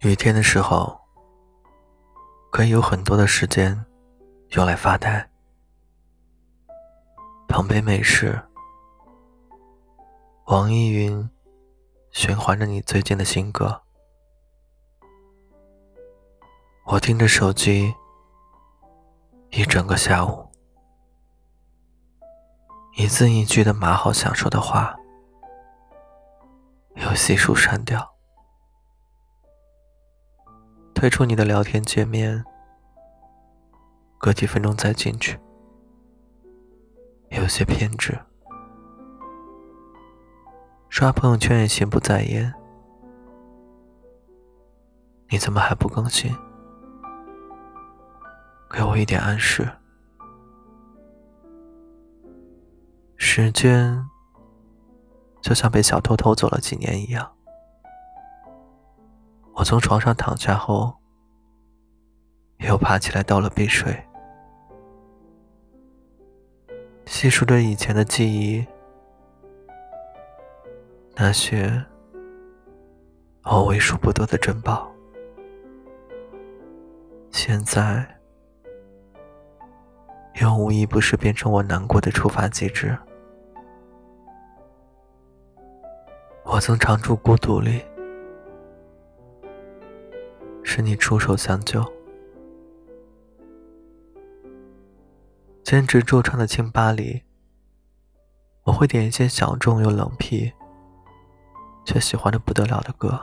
雨天的时候，可以有很多的时间用来发呆，捧杯美式，网易云循环着你最近的新歌，我听着手机一整个下午，一字一句的码好想说的话，又悉数删掉。退出你的聊天界面，隔几分钟再进去，有些偏执。刷朋友圈也心不在焉，你怎么还不更新？给我一点暗示。时间就像被小偷偷走了几年一样。我从床上躺下后，又爬起来倒了杯水，细数着以前的记忆，那些我为数不多的珍宝，现在又无一不是变成我难过的触发机制。我曾常住孤独里。是你出手相救。兼职驻唱的清吧里，我会点一些小众又冷僻，却喜欢的不得了的歌。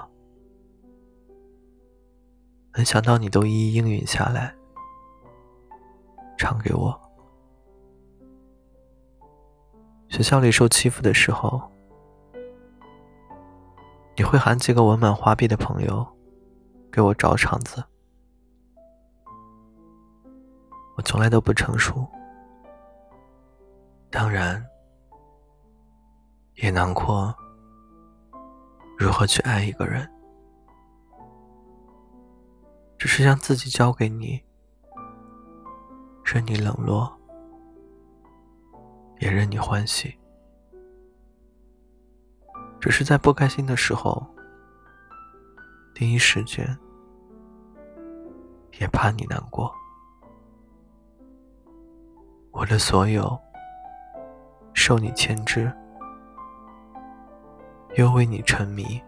没想到你都一一应允下来，唱给我。学校里受欺负的时候，你会喊几个文满花臂的朋友。给我找场子，我从来都不成熟，当然也难过。如何去爱一个人？只是将自己交给你，任你冷落，也任你欢喜。只是在不开心的时候。第一时间，也怕你难过。我的所有，受你牵制，又为你沉迷。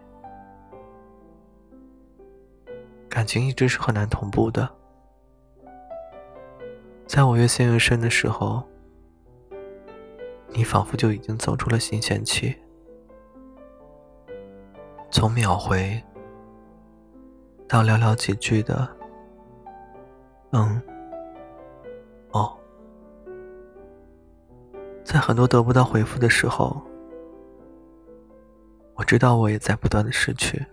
感情一直是很难同步的。在我越陷越深的时候，你仿佛就已经走出了新鲜期，从秒回。到寥寥几句的“嗯，哦”，在很多得不到回复的时候，我知道我也在不断的失去，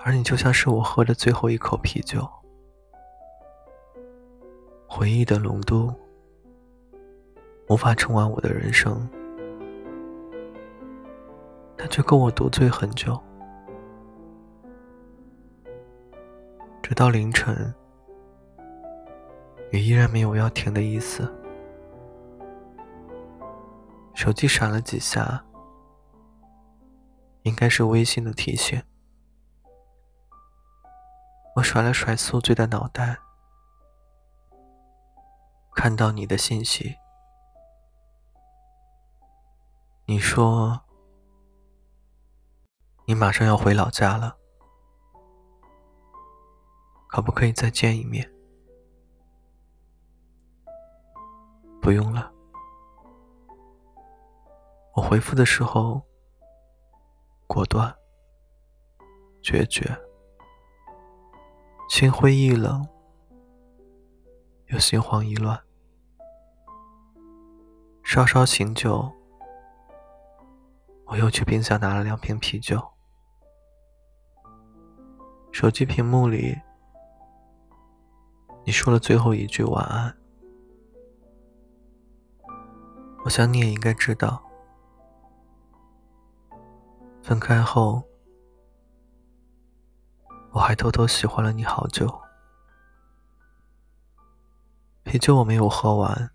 而你就像是我喝的最后一口啤酒，回忆的浓度无法撑完我的人生，它却够我独醉很久。直到凌晨，雨依然没有要停的意思。手机闪了几下，应该是微信的提醒。我甩了甩宿醉的脑袋，看到你的信息，你说你马上要回老家了。可不可以再见一面？不用了。我回复的时候，果断、决绝，心灰意冷，又心慌意乱。稍稍醒酒，我又去冰箱拿了两瓶啤酒。手机屏幕里。你说了最后一句晚安，我想你也应该知道，分开后，我还偷偷喜欢了你好久。啤酒我没有喝完，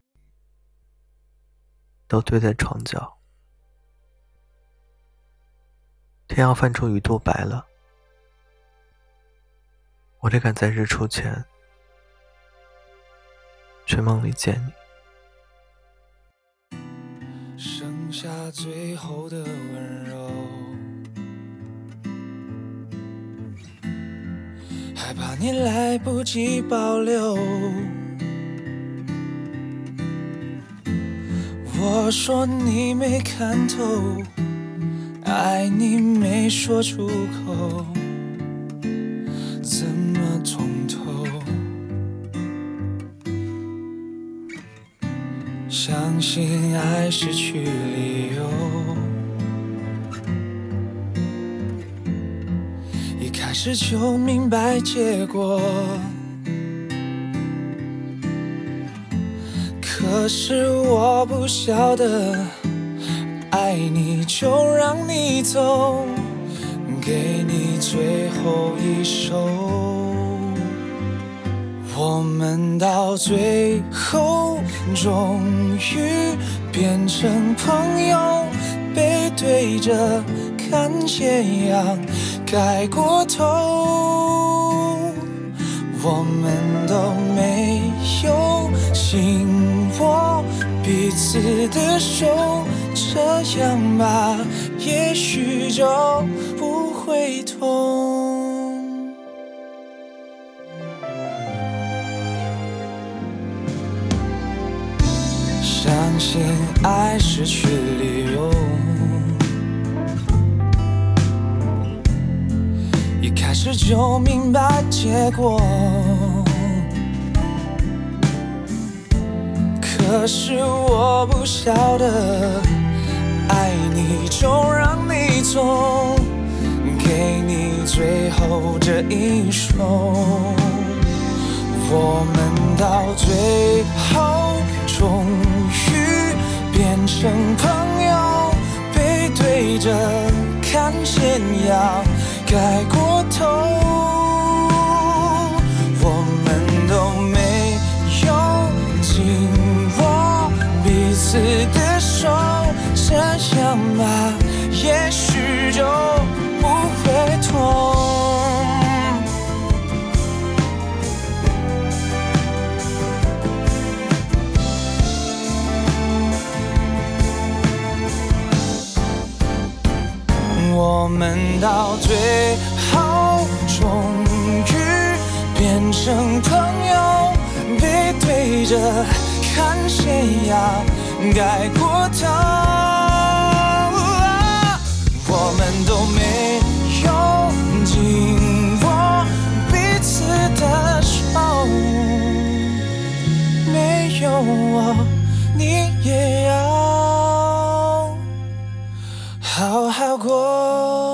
都堆在床角。天要泛出鱼肚白了，我得赶在日出前去梦里见你。剩下最后的温柔，害怕你来不及保留。我说你没看透，爱你没说出口，怎么通相信爱失去理由，一开始就明白结果。可是我不晓得，爱你就让你走，给你最后一首。我们到最后终于变成朋友，背对着看斜阳盖过头，我们都没有紧。握彼此的手，这样吧，也许就不会痛。相信爱失去理由，一开始就明白结果。可是我不晓得，爱你就让你走，给你最后这一首。我们到最成朋友，背对着看斜阳盖过头。我们都没有紧握彼此的手，这样吧，也许就我们到最后终于变成朋友，背对着看谁呀？改过头，我们都没有紧握彼此的手，没有我，你也要好好过。